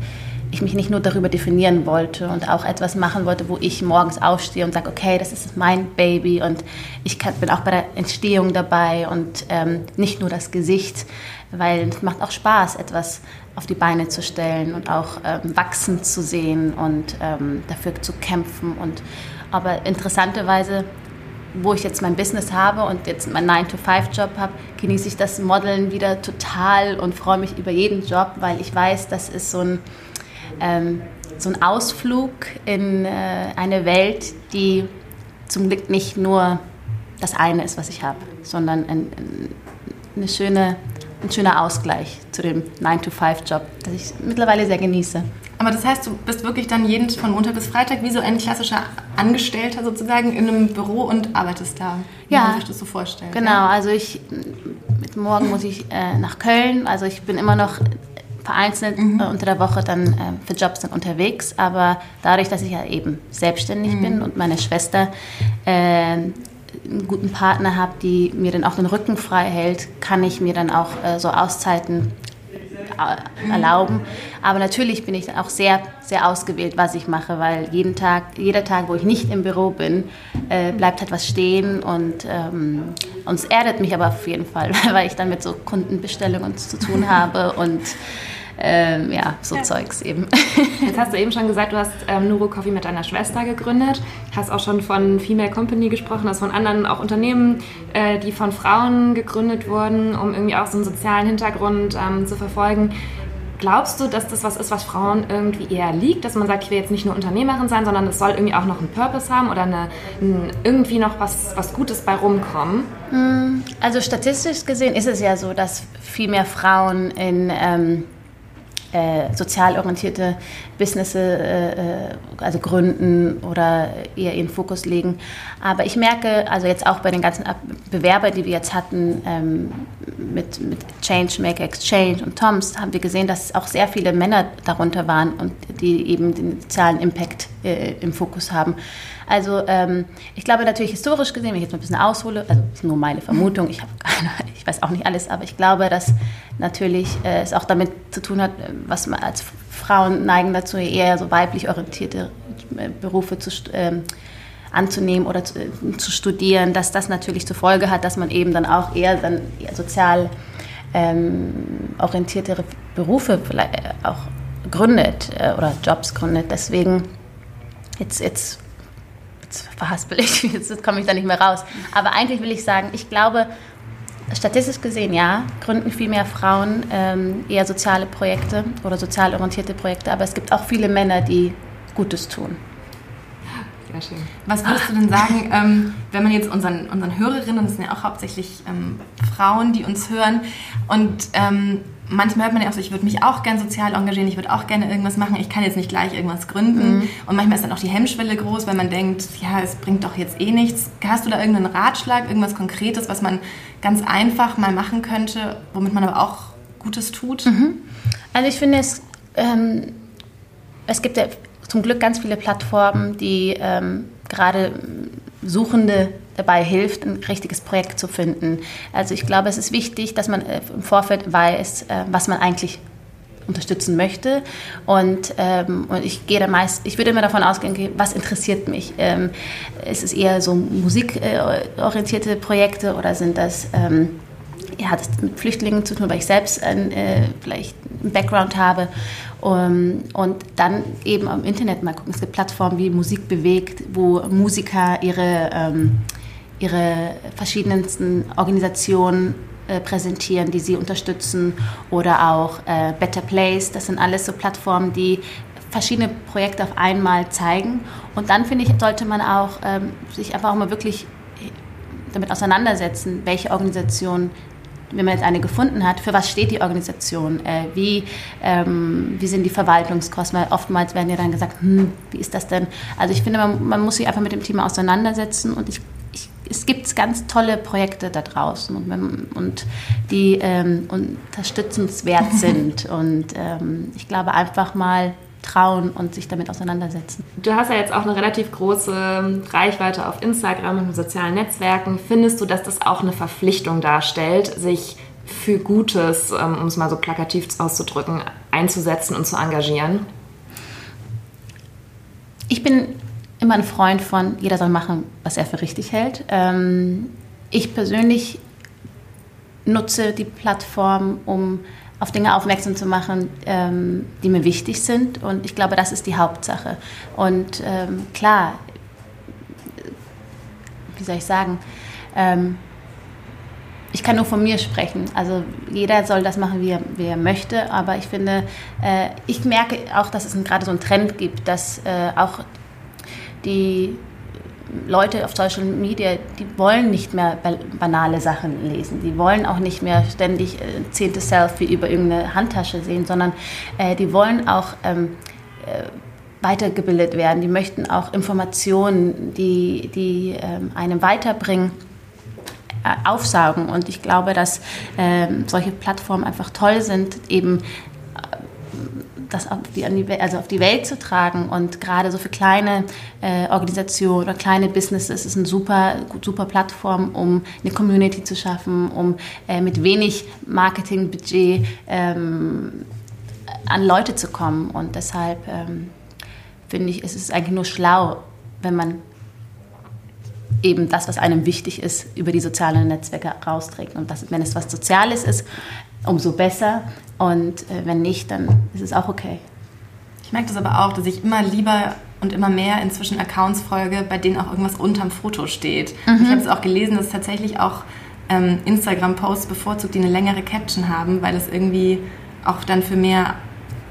ich mich nicht nur darüber definieren wollte und auch etwas machen wollte, wo ich morgens aufstehe und sage, okay, das ist mein Baby und ich kann, bin auch bei der Entstehung dabei und ähm, nicht nur das Gesicht, weil es macht auch Spaß, etwas auf die Beine zu stellen und auch ähm, wachsen zu sehen und ähm, dafür zu kämpfen. Und, aber interessanterweise wo ich jetzt mein Business habe und jetzt meinen 9-to-5-Job habe, genieße ich das Modeln wieder total und freue mich über jeden Job, weil ich weiß, das ist so ein, ähm, so ein Ausflug in äh, eine Welt, die zum Glück nicht nur das eine ist, was ich habe, sondern ein, ein, eine schöne, ein schöner Ausgleich zu dem 9-to-5-Job, das ich mittlerweile sehr genieße. Aber das heißt, du bist wirklich dann jeden von Montag bis Freitag wie so ein klassischer Angestellter sozusagen in einem Büro und arbeitest da. Wie ja. man sich das so vorstellt. Genau, ja? also ich morgen muss ich äh, nach Köln, also ich bin immer noch vereinzelt mhm. äh, unter der Woche dann äh, für Jobs dann unterwegs. Aber dadurch, dass ich ja eben selbstständig mhm. bin und meine Schwester äh, einen guten Partner habe, die mir dann auch den Rücken frei hält, kann ich mir dann auch äh, so Auszeiten äh, erlauben. Aber natürlich bin ich dann auch sehr, sehr ausgewählt, was ich mache, weil jeden Tag, jeder Tag, wo ich nicht im Büro bin, äh, bleibt etwas stehen und, ähm, und es erdet mich aber auf jeden Fall, [laughs] weil ich dann mit so Kundenbestellungen zu tun habe und ähm, ja, so ja. Zeugs eben. [laughs] Jetzt hast du eben schon gesagt, du hast ähm, Nuro Coffee mit deiner Schwester gegründet, hast auch schon von Female Company gesprochen, hast von anderen auch Unternehmen, äh, die von Frauen gegründet wurden, um irgendwie auch so einen sozialen Hintergrund ähm, zu verfolgen. Glaubst du, dass das was ist, was Frauen irgendwie eher liegt? Dass man sagt, ich will jetzt nicht nur Unternehmerin sein, sondern es soll irgendwie auch noch einen Purpose haben oder eine, ein, irgendwie noch was, was Gutes bei rumkommen? Hm, also statistisch gesehen ist es ja so, dass viel mehr Frauen in ähm, äh, sozial orientierte Business äh, äh, also gründen oder eher ihren Fokus legen. Aber ich merke, also jetzt auch bei den ganzen Bewerbern, die wir jetzt hatten, ähm, mit, mit Changemaker Exchange und Toms, haben wir gesehen, dass auch sehr viele Männer darunter waren und die eben den sozialen Impact äh, im Fokus haben. Also ähm, ich glaube natürlich historisch gesehen, wenn ich jetzt mal ein bisschen aushole, also das ist nur meine Vermutung, ich, keine, ich weiß auch nicht alles, aber ich glaube, dass natürlich äh, es auch damit zu tun hat, was man als Frauen neigen dazu, eher so weiblich orientierte äh, Berufe zu ähm, anzunehmen oder zu, äh, zu, studieren, dass das natürlich zur Folge hat, dass man eben dann auch eher dann eher sozial ähm, orientiertere Berufe vielleicht äh, auch gründet äh, oder Jobs gründet. Deswegen jetzt, jetzt jetzt verhaspel ich, [laughs] jetzt komme ich da nicht mehr raus. Aber eigentlich will ich sagen, ich glaube, statistisch gesehen ja, gründen viel mehr Frauen ähm, eher soziale Projekte oder sozial orientierte Projekte, aber es gibt auch viele Männer, die Gutes tun. Sehr schön. Was würdest du denn sagen, ähm, wenn man jetzt unseren, unseren Hörerinnen, das sind ja auch hauptsächlich ähm, Frauen, die uns hören, und ähm, manchmal hört man ja auch so, ich würde mich auch gerne sozial engagieren, ich würde auch gerne irgendwas machen, ich kann jetzt nicht gleich irgendwas gründen. Mhm. Und manchmal ist dann auch die Hemmschwelle groß, weil man denkt, ja, es bringt doch jetzt eh nichts. Hast du da irgendeinen Ratschlag, irgendwas Konkretes, was man ganz einfach mal machen könnte, womit man aber auch Gutes tut? Mhm. Also ich finde es, ähm, es gibt ja zum Glück ganz viele Plattformen, die ähm, gerade Suchende dabei hilft, ein richtiges Projekt zu finden. Also ich glaube, es ist wichtig, dass man äh, im Vorfeld weiß, äh, was man eigentlich unterstützen möchte. Und, ähm, und ich gehe da meist, ich würde immer davon ausgehen, was interessiert mich? Ähm, ist es eher so musikorientierte Projekte oder sind das ähm, ja, hat es mit Flüchtlingen zu tun, weil ich selbst ein, äh, vielleicht einen Background habe. Um, und dann eben am Internet mal gucken. Es gibt Plattformen wie Musik bewegt, wo Musiker ihre, ähm, ihre verschiedensten Organisationen äh, präsentieren, die sie unterstützen. Oder auch äh, Better Place. Das sind alles so Plattformen, die verschiedene Projekte auf einmal zeigen. Und dann finde ich, sollte man auch ähm, sich einfach auch mal wirklich damit auseinandersetzen, welche Organisation wenn man jetzt eine gefunden hat, für was steht die Organisation? Äh, wie, ähm, wie sind die Verwaltungskosten? Weil oftmals werden ja dann gesagt, hm, wie ist das denn? Also ich finde, man, man muss sich einfach mit dem Thema auseinandersetzen und ich, ich, es gibt ganz tolle Projekte da draußen und, und die ähm, unterstützenswert [laughs] sind. Und ähm, ich glaube einfach mal trauen und sich damit auseinandersetzen. Du hast ja jetzt auch eine relativ große Reichweite auf Instagram und sozialen Netzwerken. Findest du, dass das auch eine Verpflichtung darstellt, sich für Gutes, ähm, um es mal so plakativ auszudrücken, einzusetzen und zu engagieren? Ich bin immer ein Freund von, jeder soll machen, was er für richtig hält. Ähm, ich persönlich nutze die Plattform, um auf Dinge aufmerksam zu machen, ähm, die mir wichtig sind. Und ich glaube, das ist die Hauptsache. Und ähm, klar, wie soll ich sagen, ähm, ich kann nur von mir sprechen. Also jeder soll das machen, wie er, wie er möchte. Aber ich finde, äh, ich merke auch, dass es gerade so einen Trend gibt, dass äh, auch die Leute auf Social Media, die wollen nicht mehr banale Sachen lesen. Die wollen auch nicht mehr ständig äh, zehnte Selfie über irgendeine Handtasche sehen, sondern äh, die wollen auch ähm, äh, weitergebildet werden. Die möchten auch Informationen, die, die ähm, einem weiterbringen, äh, aufsaugen. Und ich glaube, dass ähm, solche Plattformen einfach toll sind, eben das auf die, also auf die Welt zu tragen. Und gerade so für kleine äh, Organisationen oder kleine Businesses ist eine super, super Plattform, um eine Community zu schaffen, um äh, mit wenig Marketingbudget ähm, an Leute zu kommen. Und deshalb ähm, finde ich, ist es eigentlich nur schlau, wenn man eben das, was einem wichtig ist, über die sozialen Netzwerke rausträgt. Und das, wenn es was Soziales ist, umso besser. Und äh, wenn nicht, dann ist es auch okay. Ich merke das aber auch, dass ich immer lieber und immer mehr inzwischen Accounts folge, bei denen auch irgendwas unterm Foto steht. Mhm. Ich habe es auch gelesen, dass tatsächlich auch ähm, Instagram-Posts bevorzugt, die eine längere Caption haben, weil es irgendwie auch dann für mehr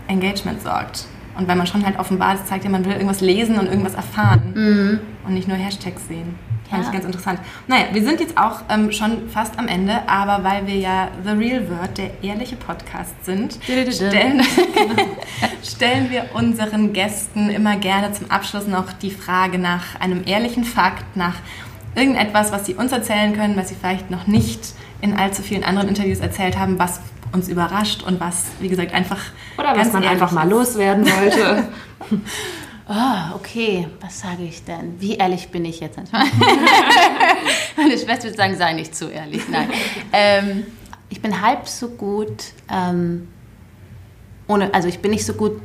Engagement sorgt. Und weil man schon halt offenbar zeigt, ja, man will irgendwas lesen und irgendwas erfahren mhm. und nicht nur Hashtags sehen. Fand ja. ich ganz interessant. Naja, wir sind jetzt auch ähm, schon fast am Ende, aber weil wir ja The Real Word, der ehrliche Podcast sind, stellen, [laughs] [laughs] stellen wir unseren Gästen immer gerne zum Abschluss noch die Frage nach einem ehrlichen Fakt, nach irgendetwas, was sie uns erzählen können, was sie vielleicht noch nicht in allzu vielen anderen Interviews erzählt haben, was uns überrascht und was, wie gesagt, einfach. Oder was man einfach mal loswerden wollte. [laughs] oh, okay, was sage ich denn? Wie ehrlich bin ich jetzt? [laughs] Meine Schwester würde sagen, sei nicht zu ehrlich. Nein. Ähm, ich bin halb so gut, ähm, ohne, also ich bin nicht so gut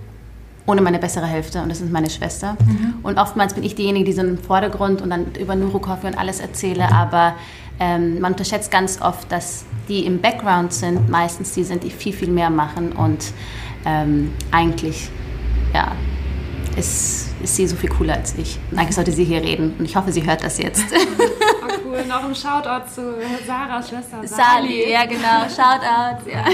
ohne meine bessere Hälfte und das ist meine Schwester. Mhm. Und oftmals bin ich diejenige, die so im Vordergrund und dann über Neurocoffee und alles erzähle, aber ähm, man unterschätzt ganz oft, dass die im Background sind, meistens die sind, die viel, viel mehr machen und ähm, eigentlich, ja, ist, ist sie so viel cooler als ich. eigentlich sollte sie hier reden und ich hoffe, sie hört das jetzt. Oh, cool. Noch ein Shoutout zu Sarahs Schwester Sali. Sali, ja genau, Shoutout. Ja.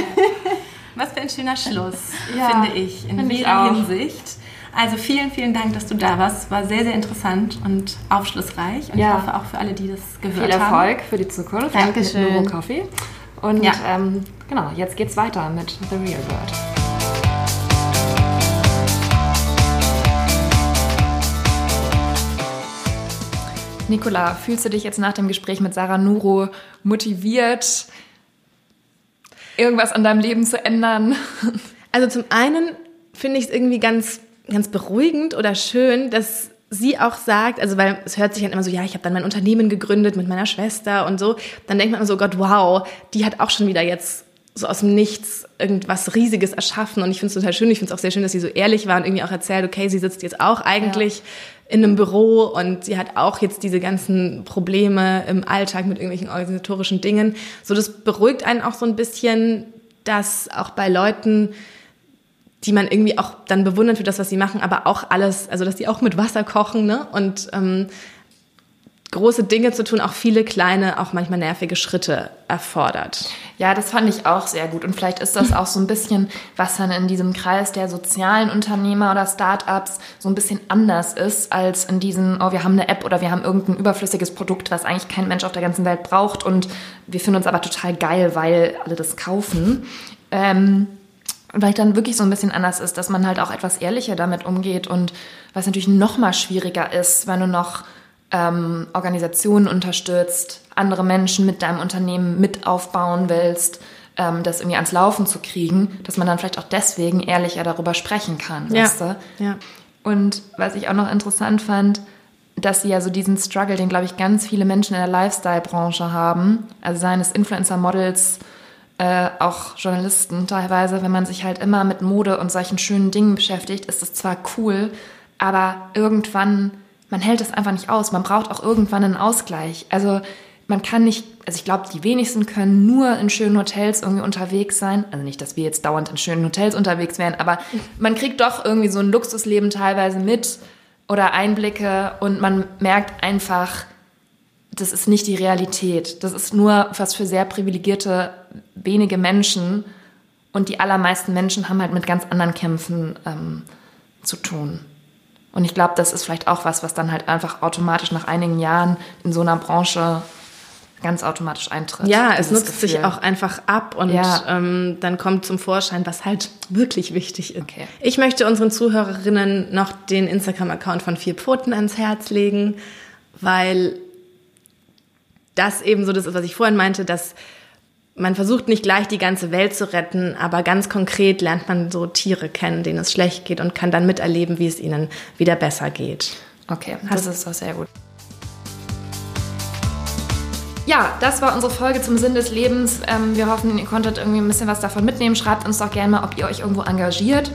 Was für ein schöner Schluss, ja, finde ich, in find jeder Hinsicht. Also vielen, vielen Dank, dass du da warst. War sehr, sehr interessant und aufschlussreich. Und ja. ich hoffe auch für alle, die das gehört haben. Viel Erfolg haben. für die Zukunft. Dankeschön. Mit Coffee. Und ja. ähm, genau, jetzt geht's weiter mit The Real World. Nicola, fühlst du dich jetzt nach dem Gespräch mit Sarah Nuro motiviert, irgendwas an deinem Leben zu ändern? [laughs] Also zum einen finde ich es irgendwie ganz, ganz beruhigend oder schön, dass sie auch sagt, also weil es hört sich dann immer so, ja, ich habe dann mein Unternehmen gegründet mit meiner Schwester und so, dann denkt man immer so, Gott, wow, die hat auch schon wieder jetzt so aus dem Nichts irgendwas Riesiges erschaffen und ich finde es total schön, ich finde es auch sehr schön, dass sie so ehrlich war und irgendwie auch erzählt, okay, sie sitzt jetzt auch eigentlich ja in einem Büro und sie hat auch jetzt diese ganzen Probleme im Alltag mit irgendwelchen organisatorischen Dingen. So, das beruhigt einen auch so ein bisschen, dass auch bei Leuten, die man irgendwie auch dann bewundert für das, was sie machen, aber auch alles, also dass die auch mit Wasser kochen, ne? Und ähm, große Dinge zu tun auch viele kleine, auch manchmal nervige Schritte erfordert. Ja, das fand ich auch sehr gut. Und vielleicht ist das auch so ein bisschen, was dann in diesem Kreis der sozialen Unternehmer oder Startups so ein bisschen anders ist, als in diesen, oh, wir haben eine App oder wir haben irgendein überflüssiges Produkt, was eigentlich kein Mensch auf der ganzen Welt braucht und wir finden uns aber total geil, weil alle das kaufen. Ähm, weil dann wirklich so ein bisschen anders ist, dass man halt auch etwas ehrlicher damit umgeht und was natürlich noch mal schwieriger ist, wenn du noch ähm, Organisationen unterstützt, andere Menschen mit deinem Unternehmen mit aufbauen willst, ähm, das irgendwie ans Laufen zu kriegen, dass man dann vielleicht auch deswegen ehrlicher darüber sprechen kann. Ja. Weißt du? ja. Und was ich auch noch interessant fand, dass sie ja so diesen Struggle, den glaube ich ganz viele Menschen in der Lifestyle-Branche haben, also seien es Influencer-Models, äh, auch Journalisten teilweise, wenn man sich halt immer mit Mode und solchen schönen Dingen beschäftigt, ist das zwar cool, aber irgendwann, man hält es einfach nicht aus. Man braucht auch irgendwann einen Ausgleich. Also man kann nicht, also ich glaube, die wenigsten können nur in schönen Hotels irgendwie unterwegs sein. Also nicht, dass wir jetzt dauernd in schönen Hotels unterwegs wären, aber [laughs] man kriegt doch irgendwie so ein Luxusleben teilweise mit oder Einblicke und man merkt einfach, das ist nicht die Realität. Das ist nur was für sehr privilegierte, wenige Menschen. Und die allermeisten Menschen haben halt mit ganz anderen Kämpfen ähm, zu tun. Und ich glaube, das ist vielleicht auch was, was dann halt einfach automatisch nach einigen Jahren in so einer Branche ganz automatisch eintritt. Ja, es nutzt sich Gefühl. auch einfach ab und Ja. ähm, dann kommt zum Vorschein, was halt wirklich wichtig ist. Okay. Ich möchte unseren Zuhörerinnen noch den Instagram-Account von Vier Pfoten ans Herz legen, weil das eben so das ist, was ich vorhin meinte, dass man versucht nicht gleich die ganze Welt zu retten, aber ganz konkret lernt man so Tiere kennen, denen es schlecht geht und kann dann miterleben, wie es ihnen wieder besser geht. Okay, das ist doch sehr gut. Ja, das war unsere Folge zum Sinn des Lebens. Ähm, wir hoffen, ihr konntet irgendwie ein bisschen was davon mitnehmen. Schreibt uns doch gerne mal, ob ihr euch irgendwo engagiert.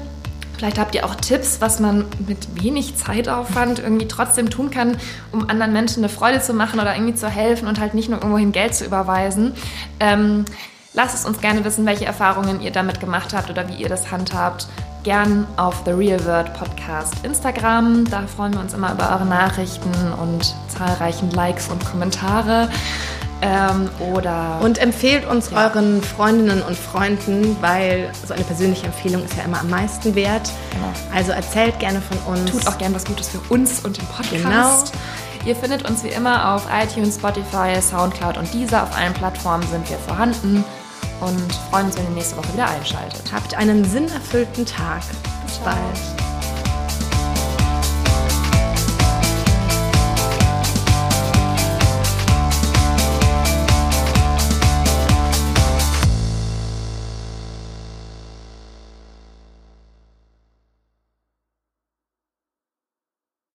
Vielleicht habt ihr auch Tipps, was man mit wenig Zeitaufwand irgendwie trotzdem tun kann, um anderen Menschen eine Freude zu machen oder irgendwie zu helfen und halt nicht nur irgendwohin Geld zu überweisen. Ähm, lasst es uns gerne wissen, welche Erfahrungen ihr damit gemacht habt oder wie ihr das handhabt. Gern auf The Real World Podcast Instagram. Da freuen wir uns immer über eure Nachrichten und zahlreichen Likes und Kommentare. Ähm, oder Und empfehlt uns Ja. euren Freundinnen und Freunden, weil so eine persönliche Empfehlung ist ja immer am meisten wert. Genau. Also erzählt gerne von uns. tut auch gern was Gutes für uns und den Podcast. Genau. Ihr findet uns wie immer auf iTunes, Spotify, Soundcloud und dieser. Auf allen Plattformen sind wir vorhanden und freuen uns, wenn ihr nächste Woche wieder einschaltet. Habt einen sinnerfüllten Tag. Bis Ciao. bald.